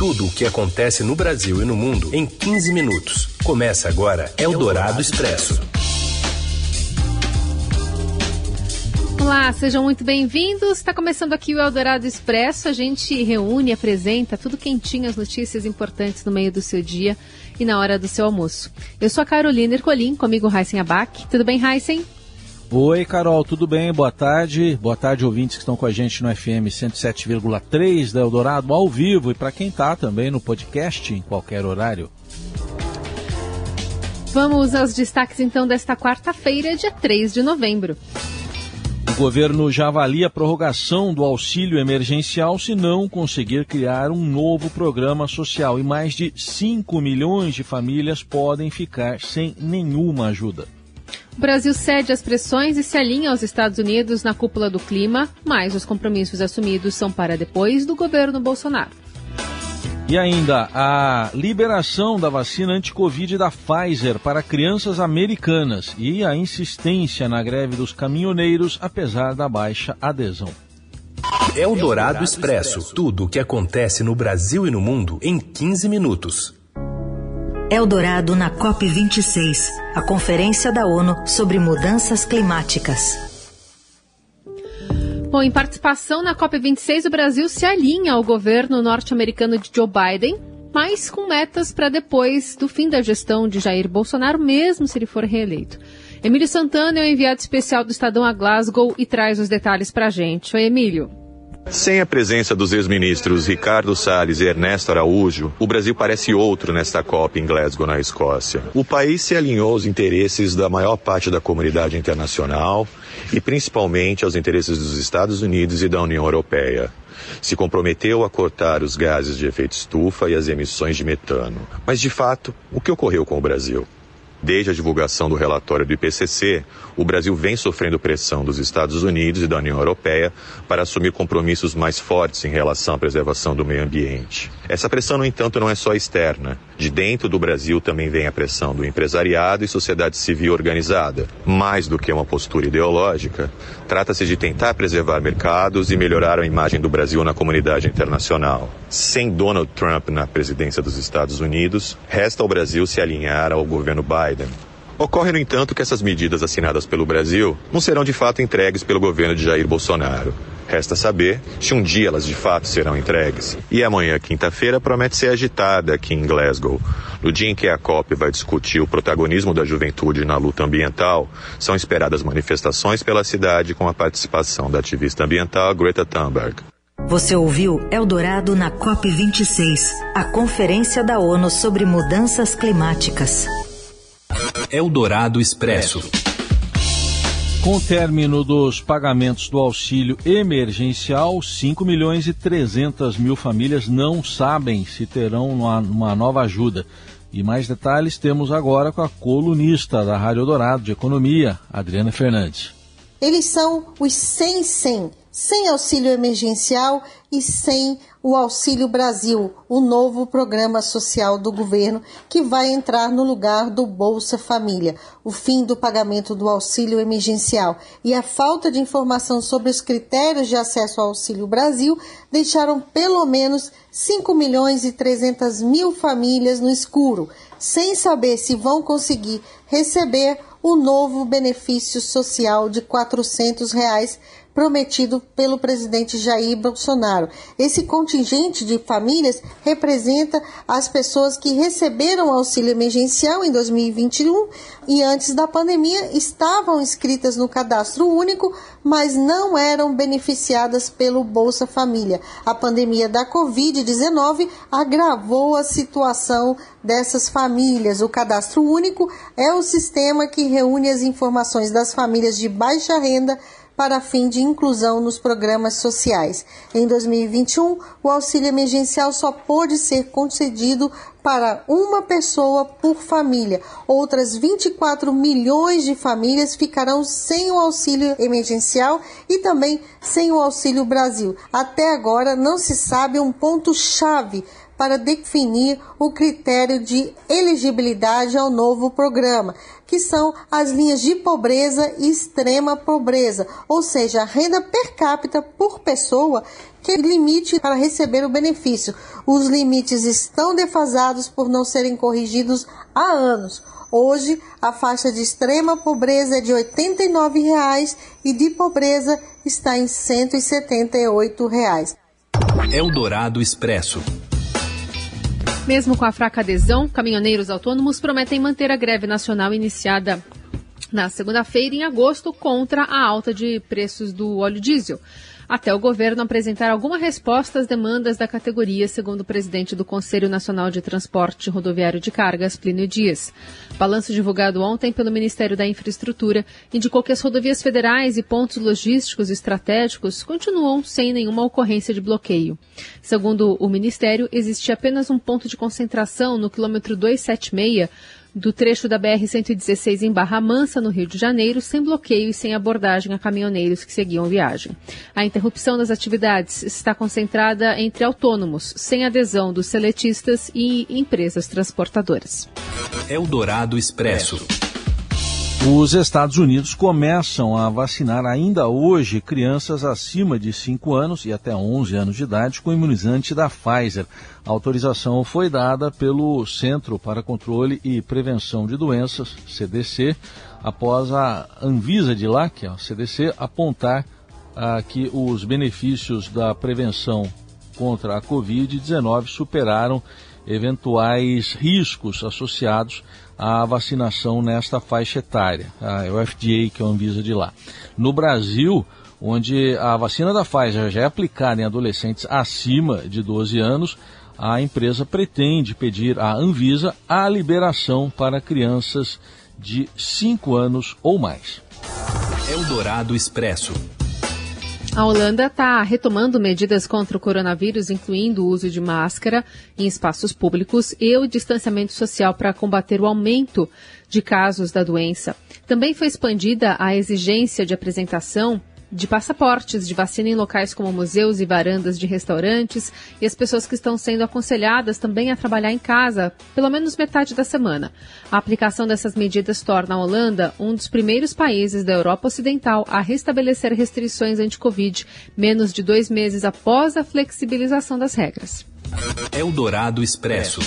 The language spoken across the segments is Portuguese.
Tudo o que acontece no Brasil e no mundo em 15 minutos. Começa agora Eldorado Expresso. Olá, sejam muito bem-vindos. Está começando aqui o Eldorado Expresso. A gente reúne, apresenta tudo quentinho, as notícias importantes no meio do seu dia e na hora do seu almoço. Eu sou a Carolina Ercolim, comigo Heisen Abac. Tudo bem, Heisen? Oi, Carol, tudo bem? Boa tarde. Boa tarde, ouvintes que estão com a gente no FM 107,3 da Eldorado ao vivo e para quem está também no podcast em qualquer horário. Vamos aos destaques então desta quarta-feira, dia 3 de novembro. O governo já avalia a prorrogação do auxílio emergencial se não conseguir criar um novo programa social e mais de 5 milhões de famílias podem ficar sem nenhuma ajuda. O Brasil cede às pressões e se alinha aos Estados Unidos na cúpula do clima, mas os compromissos assumidos são para depois do governo Bolsonaro. E ainda a liberação da vacina anti-Covid da Pfizer para crianças americanas e a insistência na greve dos caminhoneiros, apesar da baixa adesão. Eldorado Expresso tudo o que acontece no Brasil e no mundo em 15 minutos. Eldorado na COP26, a Conferência da ONU sobre Mudanças Climáticas. Bom, em participação na COP26, o Brasil se alinha ao governo norte-americano de Joe Biden, mas com metas para depois do fim da gestão de Jair Bolsonaro, mesmo se ele for reeleito. Emílio Santana é o enviado especial do Estadão a Glasgow e traz os detalhes para a gente. Oi, Emílio. Sem a presença dos ex-ministros Ricardo Salles e Ernesto Araújo, o Brasil parece outro nesta COP em Glasgow, na Escócia. O país se alinhou aos interesses da maior parte da comunidade internacional e principalmente aos interesses dos Estados Unidos e da União Europeia. Se comprometeu a cortar os gases de efeito estufa e as emissões de metano. Mas, de fato, o que ocorreu com o Brasil? Desde a divulgação do relatório do IPCC, o Brasil vem sofrendo pressão dos Estados Unidos e da União Europeia para assumir compromissos mais fortes em relação à preservação do meio ambiente. Essa pressão, no entanto, não é só externa. De dentro do Brasil também vem a pressão do empresariado e sociedade civil organizada. Mais do que uma postura ideológica, trata-se de tentar preservar mercados e melhorar a imagem do Brasil na comunidade internacional. Sem Donald Trump na presidência dos Estados Unidos, resta ao Brasil se alinhar ao governo Biden. Ocorre, no entanto, que essas medidas assinadas pelo Brasil não serão de fato entregues pelo governo de Jair Bolsonaro. Resta saber se um dia elas de fato serão entregues. E amanhã, quinta-feira, promete ser agitada aqui em Glasgow. No dia em que a COP vai discutir o protagonismo da juventude na luta ambiental, são esperadas manifestações pela cidade com a participação da ativista ambiental Greta Thunberg. Você ouviu Eldorado na COP26, a Conferência da ONU sobre Mudanças Climáticas. Eldorado Expresso. Com o término dos pagamentos do auxílio emergencial, 5 milhões e 300 mil famílias não sabem se terão uma, uma nova ajuda. E mais detalhes temos agora com a colunista da Rádio Dourado de Economia, Adriana Fernandes. Eles são os 100 100 sem auxílio emergencial e sem o Auxílio Brasil, o novo programa social do governo que vai entrar no lugar do Bolsa Família, o fim do pagamento do auxílio emergencial e a falta de informação sobre os critérios de acesso ao Auxílio Brasil deixaram pelo menos 5 milhões e 300 mil famílias no escuro, sem saber se vão conseguir receber o novo benefício social de 400 reais prometido pelo presidente Jair Bolsonaro. Esse contingente de famílias representa as pessoas que receberam auxílio emergencial em 2021 e antes da pandemia estavam inscritas no cadastro único, mas não eram beneficiadas pelo Bolsa Família. A pandemia da Covid-19 agravou a situação dessas famílias. O cadastro único é o sistema que reúne as informações das famílias de baixa renda para fim de inclusão nos programas sociais. Em 2021, o auxílio emergencial só pôde ser concedido para uma pessoa por família. Outras 24 milhões de famílias ficarão sem o auxílio emergencial e também sem o Auxílio Brasil. Até agora não se sabe um ponto-chave para definir o critério de elegibilidade ao novo programa, que são as linhas de pobreza e extrema pobreza, ou seja, a renda per capita por pessoa que limite para receber o benefício. Os limites estão defasados por não serem corrigidos há anos. Hoje, a faixa de extrema pobreza é de R$ 89,00 e de pobreza está em R$ 178,00. Eldorado Expresso. Mesmo com a fraca adesão, caminhoneiros autônomos prometem manter a greve nacional iniciada na segunda-feira, em agosto, contra a alta de preços do óleo diesel até o governo apresentar alguma resposta às demandas da categoria, segundo o presidente do Conselho Nacional de Transporte Rodoviário de Cargas, Plínio Dias. Balanço divulgado ontem pelo Ministério da Infraestrutura indicou que as rodovias federais e pontos logísticos estratégicos continuam sem nenhuma ocorrência de bloqueio. Segundo o Ministério, existe apenas um ponto de concentração no quilômetro 276 do trecho da BR-116 em Barra Mansa, no Rio de Janeiro, sem bloqueio e sem abordagem a caminhoneiros que seguiam viagem. A interrupção das atividades está concentrada entre autônomos, sem adesão dos seletistas e empresas transportadoras. Eldorado Expresso. Os Estados Unidos começam a vacinar ainda hoje crianças acima de 5 anos e até 11 anos de idade com imunizante da Pfizer. A autorização foi dada pelo Centro para Controle e Prevenção de Doenças, CDC, após a Anvisa de lá, que é a CDC, apontar ah, que os benefícios da prevenção contra a Covid-19 superaram eventuais riscos associados à vacinação nesta faixa etária, a, é o FDA, que é a Anvisa de lá. No Brasil, onde a vacina da Pfizer já é aplicada em adolescentes acima de 12 anos, a empresa pretende pedir à Anvisa a liberação para crianças de 5 anos ou mais. Eldorado Expresso. A Holanda está retomando medidas contra o coronavírus, incluindo o uso de máscara em espaços públicos e o distanciamento social para combater o aumento de casos da doença. Também foi expandida a exigência de apresentação de passaportes de vacina em locais como museus e varandas de restaurantes e as pessoas que estão sendo aconselhadas também a trabalhar em casa pelo menos metade da semana. A aplicação dessas medidas torna a Holanda um dos primeiros países da Europa Ocidental a restabelecer restrições anti-Covid menos de dois meses após a flexibilização das regras. Eldorado Expresso.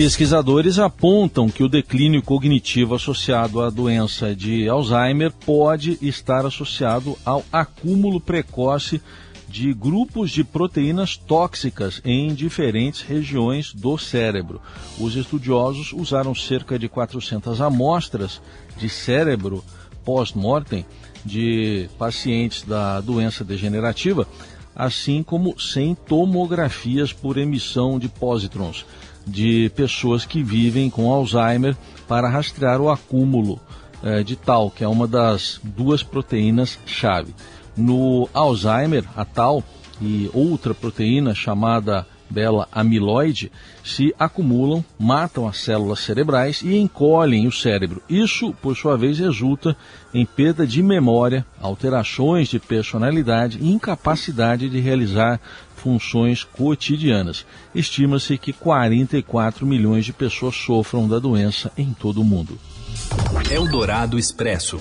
Pesquisadores apontam que o declínio cognitivo associado à doença de Alzheimer pode estar associado ao acúmulo precoce de grupos de proteínas tóxicas em diferentes regiões do cérebro. Os estudiosos usaram cerca de 400 amostras de cérebro pós-mortem de pacientes da doença degenerativa, assim como 100 tomografias por emissão de pósitrons de pessoas que vivem com Alzheimer para rastrear o acúmulo eh, de tal, que é uma das duas proteínas-chave. No Alzheimer, a tal e outra proteína chamada bela amiloide se acumulam, matam as células cerebrais e encolhem o cérebro. Isso, por sua vez, resulta em perda de memória, alterações de personalidade e incapacidade de realizar funções cotidianas. Estima-se que 44 milhões de pessoas sofram da doença em todo o mundo. Eldorado Expresso.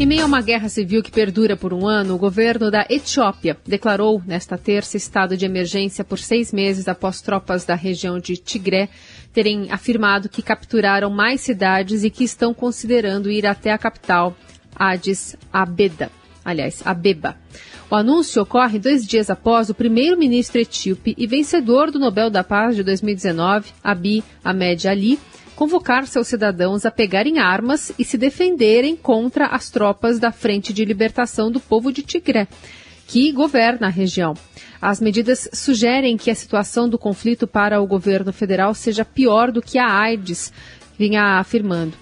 Em meio a uma guerra civil que perdura por um ano, o governo da Etiópia declarou nesta terça estado de emergência por seis meses após tropas da região de Tigré terem afirmado que capturaram mais cidades e que estão considerando ir até a capital, Addis Abeba. Aliás, Abeba. O anúncio ocorre dois dias após o primeiro-ministro etíope e vencedor do Nobel da Paz de 2019, Abiy Ahmed Ali, convocar seus cidadãos a pegarem armas e se defenderem contra as tropas da Frente de Libertação do Povo de Tigré, que governa a região. As medidas sugerem que a situação do conflito para o governo federal seja pior do que a AIDS vinha afirmando,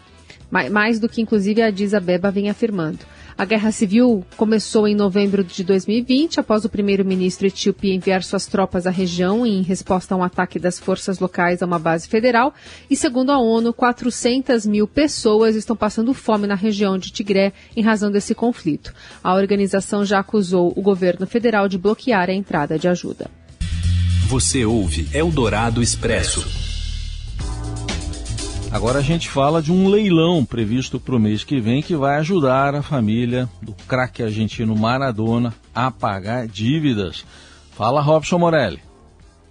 mais do que inclusive a Addis Abeba vinha afirmando. A guerra civil começou em novembro de 2020, após o primeiro-ministro etíope enviar suas tropas à região em resposta a um ataque das forças locais a uma base federal. E, segundo a ONU, 400 mil pessoas estão passando fome na região de Tigré em razão desse conflito. A organização já acusou o governo federal de bloquear a entrada de ajuda. Você ouve Eldorado Expresso. Agora a gente fala de um leilão previsto para o mês que vem que vai ajudar a família do craque argentino Maradona a pagar dívidas. Fala, Robson Morelli.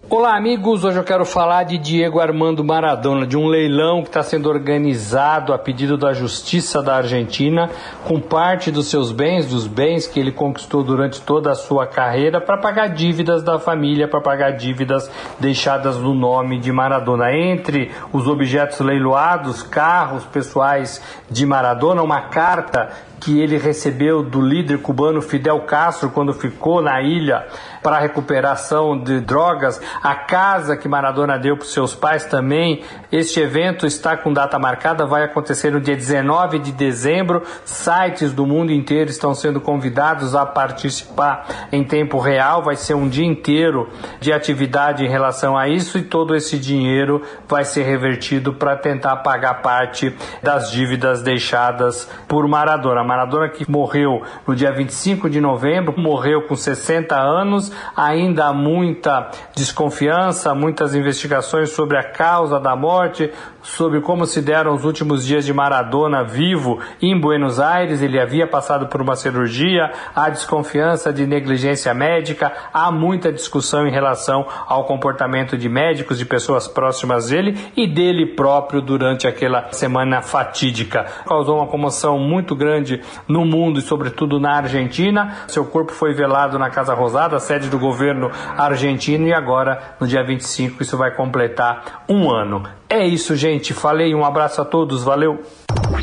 Olá, amigos. Hoje eu quero falar de Diego Armando Maradona, de um leilão que está sendo organizado a pedido da Justiça da Argentina, com parte dos seus bens, dos bens que ele conquistou durante toda a sua carreira, para pagar dívidas da família, para pagar dívidas deixadas no nome de Maradona. Entre os objetos leiloados, carros pessoais de Maradona, uma carta que ele recebeu do líder cubano Fidel Castro quando ficou na ilha para a recuperação de drogas, a casa que Maradona deu para seus pais também. Este evento está com data marcada, vai acontecer no dia 19 de dezembro. Sites do mundo inteiro estão sendo convidados a participar em tempo real. Vai ser um dia inteiro de atividade em relação a isso e todo esse dinheiro vai ser revertido para tentar pagar parte das dívidas deixadas por Maradona. Maradona que morreu no dia 25 de novembro, morreu com 60 anos, ainda há muita desconfiança, muitas investigações sobre a causa da morte, sobre como se deram os últimos dias de Maradona vivo em Buenos Aires. Ele havia passado por uma cirurgia, há desconfiança de negligência médica, há muita discussão em relação ao comportamento de médicos, de pessoas próximas dele e dele próprio durante aquela semana fatídica. Causou uma comoção muito grande no mundo e, sobretudo, na Argentina. Seu corpo foi velado na Casa Rosada, sede do governo argentino, e agora, no dia 25, isso vai completar um ano. É isso, gente. Falei. Um abraço a todos. Valeu.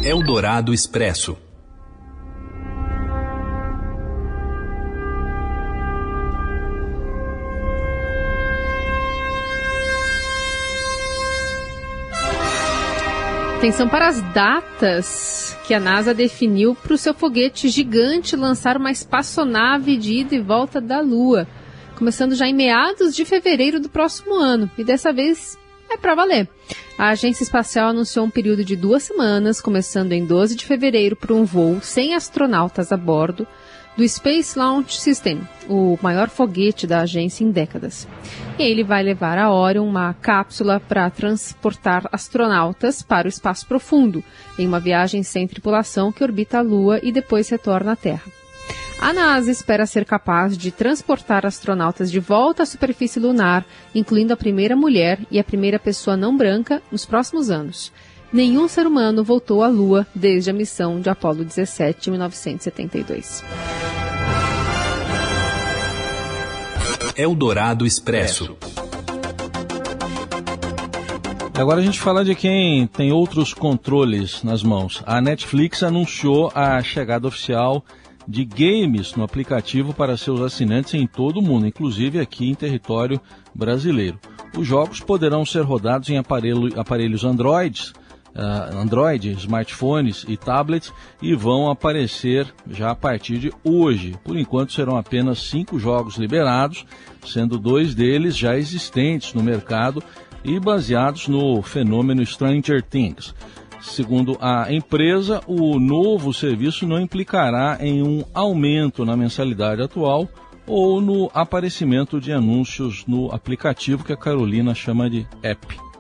Eldorado Expresso. Atenção para as datas que a NASA definiu para o seu foguete gigante lançar uma espaçonave de ida e volta da Lua, começando já em meados de fevereiro do próximo ano. E dessa vez é para valer. A agência espacial anunciou um período de duas semanas, começando em 12 de fevereiro, para um voo sem astronautas a bordo do Space Launch System, o maior foguete da agência em décadas. E ele vai levar a Orion uma cápsula para transportar astronautas para o espaço profundo, em uma viagem sem tripulação que orbita a Lua e depois retorna à Terra. A NASA espera ser capaz de transportar astronautas de volta à superfície lunar, incluindo a primeira mulher e a primeira pessoa não branca, nos próximos anos. Nenhum ser humano voltou à Lua desde a missão de Apollo 17 em 1972. Eldorado Expresso. Agora a gente fala de quem tem outros controles nas mãos. A Netflix anunciou a chegada oficial de games no aplicativo para seus assinantes em todo o mundo, inclusive aqui em território brasileiro. Os jogos poderão ser rodados em aparelho, aparelhos Androids, uh, Android, smartphones e tablets e vão aparecer já a partir de hoje. Por enquanto serão apenas cinco jogos liberados, sendo dois deles já existentes no mercado e baseados no fenômeno Stranger Things. Segundo a empresa, o novo serviço não implicará em um aumento na mensalidade atual ou no aparecimento de anúncios no aplicativo que a Carolina chama de app.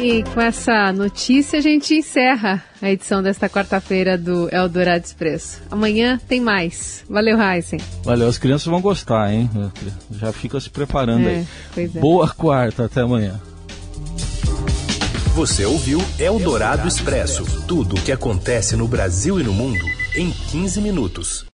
E com essa notícia a gente encerra a edição desta quarta-feira do Eldorado Expresso. Amanhã tem mais. Valeu, Heisen. Valeu, as crianças vão gostar, hein? Já fica se preparando é, aí. É. Boa quarta, até amanhã. Você ouviu Eldorado Expresso tudo o que acontece no Brasil e no mundo em 15 minutos.